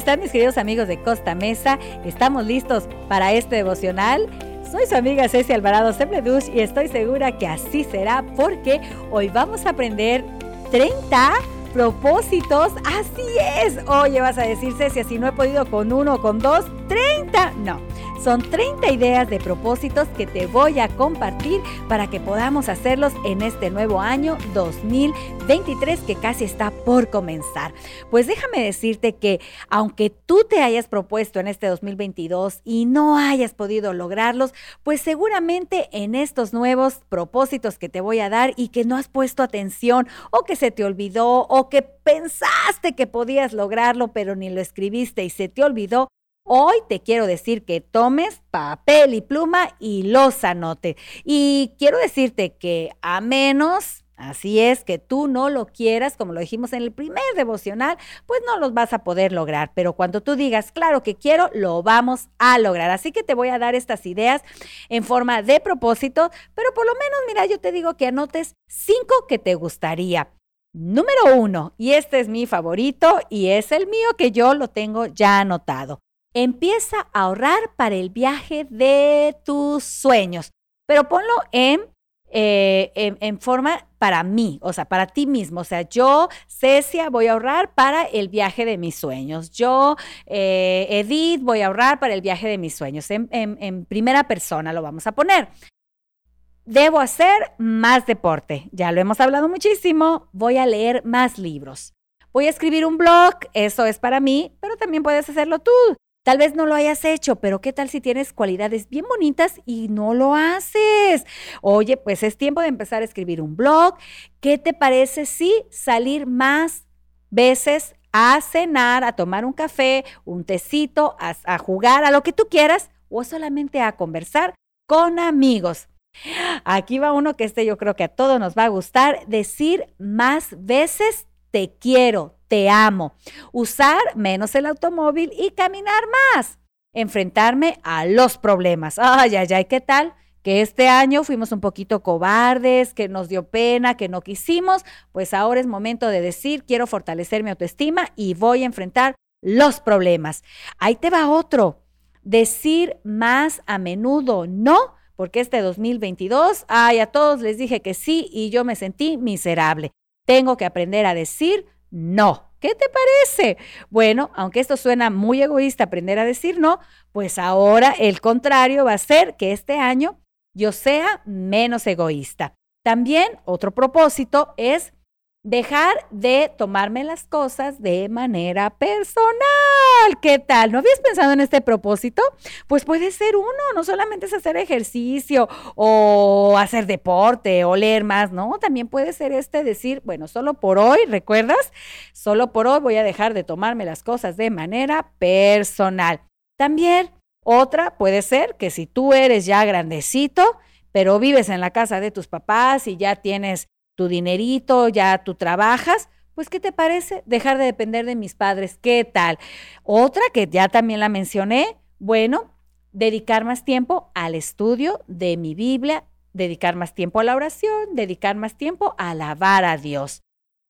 están mis queridos amigos de Costa Mesa? ¿Estamos listos para este devocional? Soy su amiga Ceci Alvarado Sembledush y estoy segura que así será porque hoy vamos a aprender 30 propósitos. Así es. Oye, vas a decir Ceci, si no he podido con uno o con dos, 30. No. Son 30 ideas de propósitos que te voy a compartir para que podamos hacerlos en este nuevo año 2023 que casi está por comenzar. Pues déjame decirte que aunque tú te hayas propuesto en este 2022 y no hayas podido lograrlos, pues seguramente en estos nuevos propósitos que te voy a dar y que no has puesto atención o que se te olvidó o que pensaste que podías lograrlo pero ni lo escribiste y se te olvidó, Hoy te quiero decir que tomes papel y pluma y los anote. Y quiero decirte que a menos, así es, que tú no lo quieras, como lo dijimos en el primer devocional, pues no los vas a poder lograr. Pero cuando tú digas, claro que quiero, lo vamos a lograr. Así que te voy a dar estas ideas en forma de propósito, pero por lo menos, mira, yo te digo que anotes cinco que te gustaría. Número uno, y este es mi favorito y es el mío que yo lo tengo ya anotado. Empieza a ahorrar para el viaje de tus sueños, pero ponlo en, eh, en, forma para mí, o sea, para ti mismo. O sea, yo, Cecia, voy a ahorrar para el viaje de mis sueños. Yo, eh, Edith, voy a ahorrar para el viaje de mis sueños. En, en primera persona lo vamos a poner. Debo hacer más deporte. Ya lo hemos hablado muchísimo. Voy a leer más libros. Voy a escribir un blog, eso es para mí, pero también puedes hacerlo tú. Tal vez no lo hayas hecho, pero ¿qué tal si tienes cualidades bien bonitas y no lo haces? Oye, pues es tiempo de empezar a escribir un blog. ¿Qué te parece si salir más veces a cenar, a tomar un café, un tecito, a, jugar, a lo que tú quieras o solamente a conversar con amigos? Aquí va uno que este yo creo que a todos nos va a gustar, decir más veces te quiero, te amo. Usar menos el automóvil y caminar más. Enfrentarme a los problemas. Ay, ay, ay, ¿qué tal? Que este año fuimos un poquito cobardes, que nos dio pena, que no quisimos, pues ahora es momento de decir, quiero fortalecer mi autoestima y voy a enfrentar los problemas. Ahí te va otro. Decir más a menudo no, porque este 2022, ay, a todos les dije que sí y yo me sentí miserable. Tengo que aprender a decir no. ¿Qué te parece? Bueno, aunque esto suena muy egoísta, aprender a decir no, pues ahora el contrario va a ser que este año yo sea menos egoísta. También otro propósito es dejar de tomarme las cosas de manera personal. ¿Qué tal? ¿No habías pensado en este propósito? Pues puede ser uno, no solamente es hacer ejercicio o hacer deporte o leer más, ¿no? También puede ser este decir, bueno, solo por hoy, ¿recuerdas? Solo por hoy voy a dejar de tomarme las cosas de manera personal. También otra puede ser que si tú eres ya grandecito, pero vives en la casa de tus papás y ya tienes tu dinerito, ya tú trabajas, pues ¿qué te parece? Dejar de depender de mis padres, ¿qué tal? Otra que ya también la mencioné, bueno, dedicar más tiempo al estudio de mi Biblia, dedicar más tiempo a la oración, dedicar más tiempo a alabar a Dios.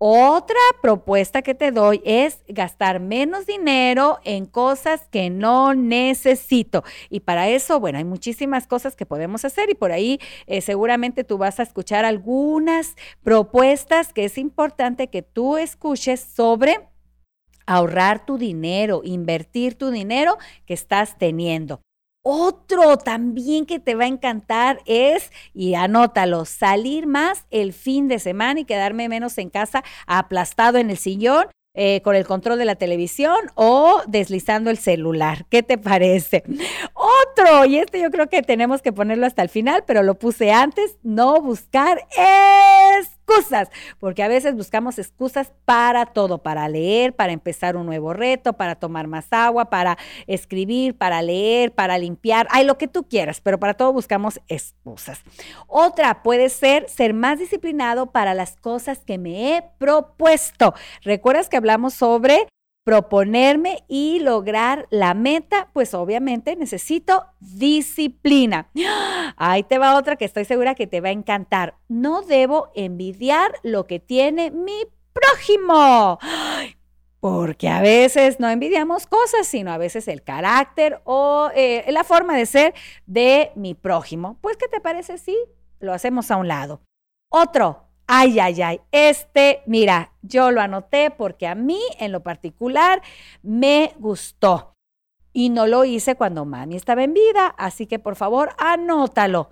Otra propuesta que te doy es gastar menos dinero en cosas que no necesito. Y para eso, bueno, hay muchísimas cosas que podemos hacer y por ahí eh, seguramente tú vas a escuchar algunas propuestas que es importante que tú escuches sobre ahorrar tu dinero, invertir tu dinero que estás teniendo. Otro también que te va a encantar es, y anótalo, salir más el fin de semana y quedarme menos en casa aplastado en el sillón eh, con el control de la televisión o deslizando el celular. ¿Qué te parece? Otro, y este yo creo que tenemos que ponerlo hasta el final, pero lo puse antes, no buscar es porque a veces buscamos excusas para todo, para leer, para empezar un nuevo reto, para tomar más agua, para escribir, para leer, para limpiar, hay lo que tú quieras, pero para todo buscamos excusas. Otra puede ser ser más disciplinado para las cosas que me he propuesto. ¿Recuerdas que hablamos sobre proponerme y lograr la meta, pues obviamente necesito disciplina. Ahí te va otra que estoy segura que te va a encantar. No debo envidiar lo que tiene mi prójimo. porque a veces no envidiamos cosas, sino a veces el carácter o eh, la forma de ser de mi prójimo. Pues, ¿qué te parece si lo hacemos a un lado? Otro, ay, ay, ay, este, mira, yo lo anoté porque a mí en lo particular me gustó y no lo hice cuando mami estaba en vida, así que por favor anótalo.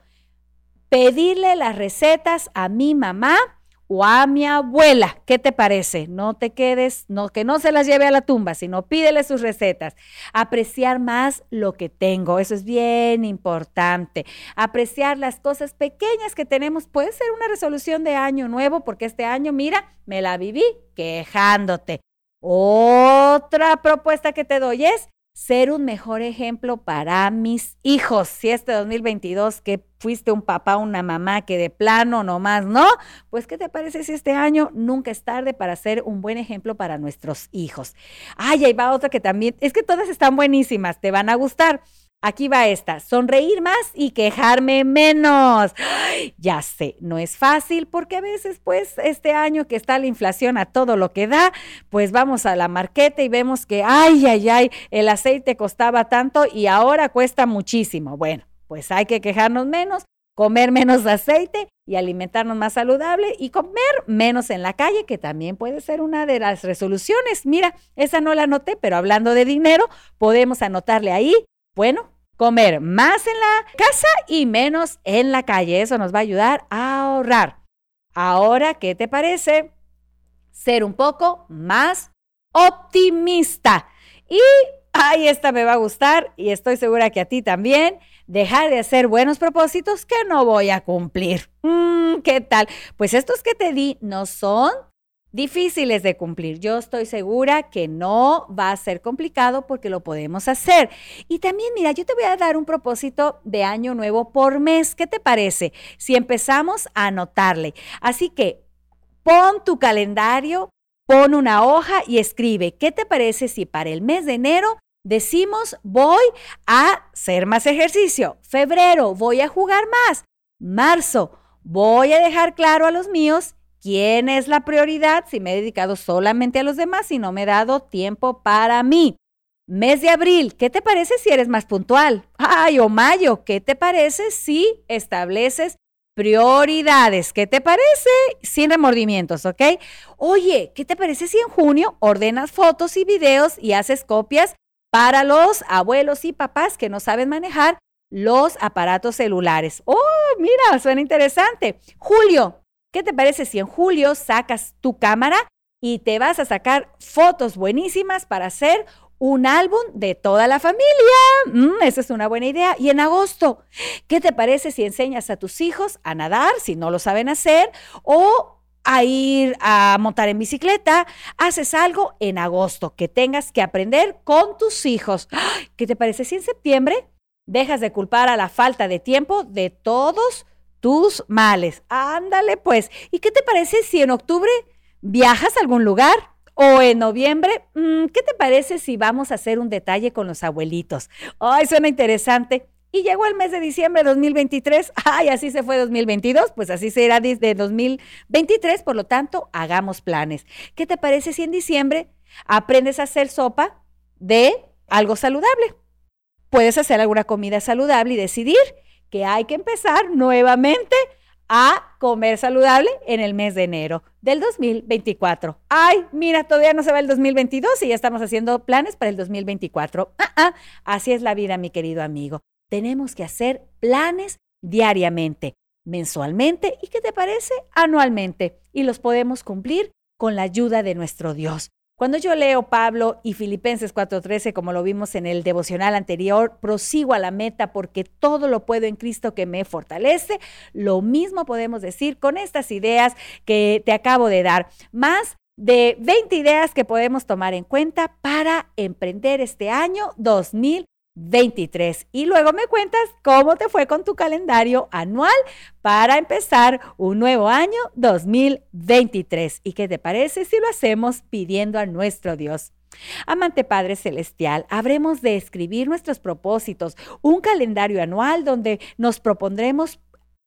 Pedirle las recetas a mi mamá o a mi abuela. ¿Qué te parece? No te quedes, no, que no se las lleve a la tumba, sino pídele sus recetas. Apreciar más lo que tengo, eso es bien importante. Apreciar las cosas pequeñas que tenemos. Puede ser una resolución de año nuevo, porque este año, mira, me la viví quejándote. Otra propuesta que te doy es ser un mejor ejemplo para mis hijos. Si este 2022 que fuiste un papá, una mamá que de plano nomás no, pues ¿qué te parece si este año nunca es tarde para ser un buen ejemplo para nuestros hijos? Ay, ahí va otra que también, es que todas están buenísimas, te van a gustar. Aquí va esta, sonreír más y quejarme menos. ya sé, no es fácil porque a veces, pues, este año que está la inflación a todo lo que da, pues vamos a la marqueta y vemos que, ay, ay, ay, el aceite costaba tanto y ahora cuesta muchísimo. Bueno, pues hay que quejarnos menos, comer menos aceite y alimentarnos más saludable y comer menos en la calle, que también puede ser una de las resoluciones. Mira, esa no la anoté, pero hablando de dinero, podemos anotarle ahí bueno, comer más en la casa y menos en la calle. Eso nos va a ayudar a ahorrar. Ahora, ¿qué te parece? Ser un poco más optimista. Y, ay, esta me va a gustar y estoy segura que a ti también. Dejar de hacer buenos propósitos que no voy a cumplir. Mm, ¿Qué tal? Pues estos que te di no son difíciles de cumplir. Yo estoy segura que no va a ser complicado porque lo podemos hacer. Y también, mira, yo te voy a dar un propósito de año nuevo por mes. ¿Qué te parece? Si empezamos a anotarle. Así que pon tu calendario, pon una hoja y escribe, ¿qué te parece si para el mes de enero decimos voy a hacer más ejercicio? Febrero, voy a jugar más. Marzo, voy a dejar claro a los míos ¿Quién es la prioridad si me he dedicado solamente a los demás y no me he dado tiempo para mí? Mes de abril, ¿qué te parece si eres más puntual? Ay, o mayo, ¿qué te parece si estableces prioridades? ¿Qué te parece? Sin remordimientos, ¿ok? Oye, ¿qué te parece si en junio ordenas fotos y videos y haces copias para los abuelos y papás que no saben manejar los aparatos celulares? Oh, mira, suena interesante. Julio, ¿Qué te parece si en julio sacas tu cámara y te vas a sacar fotos buenísimas para hacer un álbum de toda la familia? Mm, esa es una buena idea. Y en agosto, ¿qué te parece si enseñas a tus hijos a nadar si no lo saben hacer o a ir a montar en bicicleta, haces algo en agosto que tengas que aprender con tus hijos. ¿Qué te parece si en septiembre dejas de culpar a la falta de tiempo de todos tus males. Ándale pues. ¿Y qué te parece si en octubre viajas a algún lugar? O en noviembre, mm, ¿qué te parece si vamos a hacer un detalle con los abuelitos? Ay, suena interesante. Y llegó el mes de diciembre de 2023. Ay, así se fue 2022, pues así será desde 2023. Por lo tanto, hagamos planes. ¿Qué te parece si en diciembre aprendes a hacer sopa de algo saludable? Puedes hacer alguna comida saludable y decidir que hay que empezar nuevamente a comer saludable en el mes de enero del 2024. Ay, mira, todavía no se va el 2022 y ya estamos haciendo planes para el 2024. Ah, ah, así es la vida, mi querido amigo. Tenemos que hacer planes diariamente, mensualmente y, ¿qué te parece? Anualmente. Y los podemos cumplir con la ayuda de nuestro Dios. Cuando yo leo Pablo y Filipenses 4:13, como lo vimos en el devocional anterior, prosigo a la meta porque todo lo puedo en Cristo que me fortalece, lo mismo podemos decir con estas ideas que te acabo de dar. Más de 20 ideas que podemos tomar en cuenta para emprender este año 2020. 23. Y luego me cuentas cómo te fue con tu calendario anual para empezar un nuevo año 2023. ¿Y qué te parece si lo hacemos pidiendo a nuestro Dios? Amante Padre Celestial, habremos de escribir nuestros propósitos, un calendario anual donde nos propondremos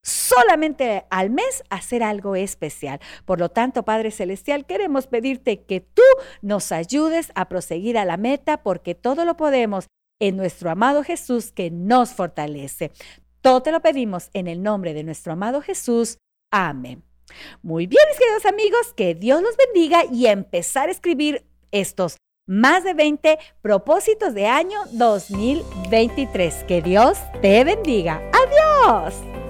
solamente al mes hacer algo especial. Por lo tanto, Padre Celestial, queremos pedirte que tú nos ayudes a proseguir a la meta porque todo lo podemos en nuestro amado Jesús que nos fortalece. Todo te lo pedimos en el nombre de nuestro amado Jesús. Amén. Muy bien, mis queridos amigos, que Dios los bendiga y empezar a escribir estos más de 20 propósitos de año 2023. Que Dios te bendiga. Adiós.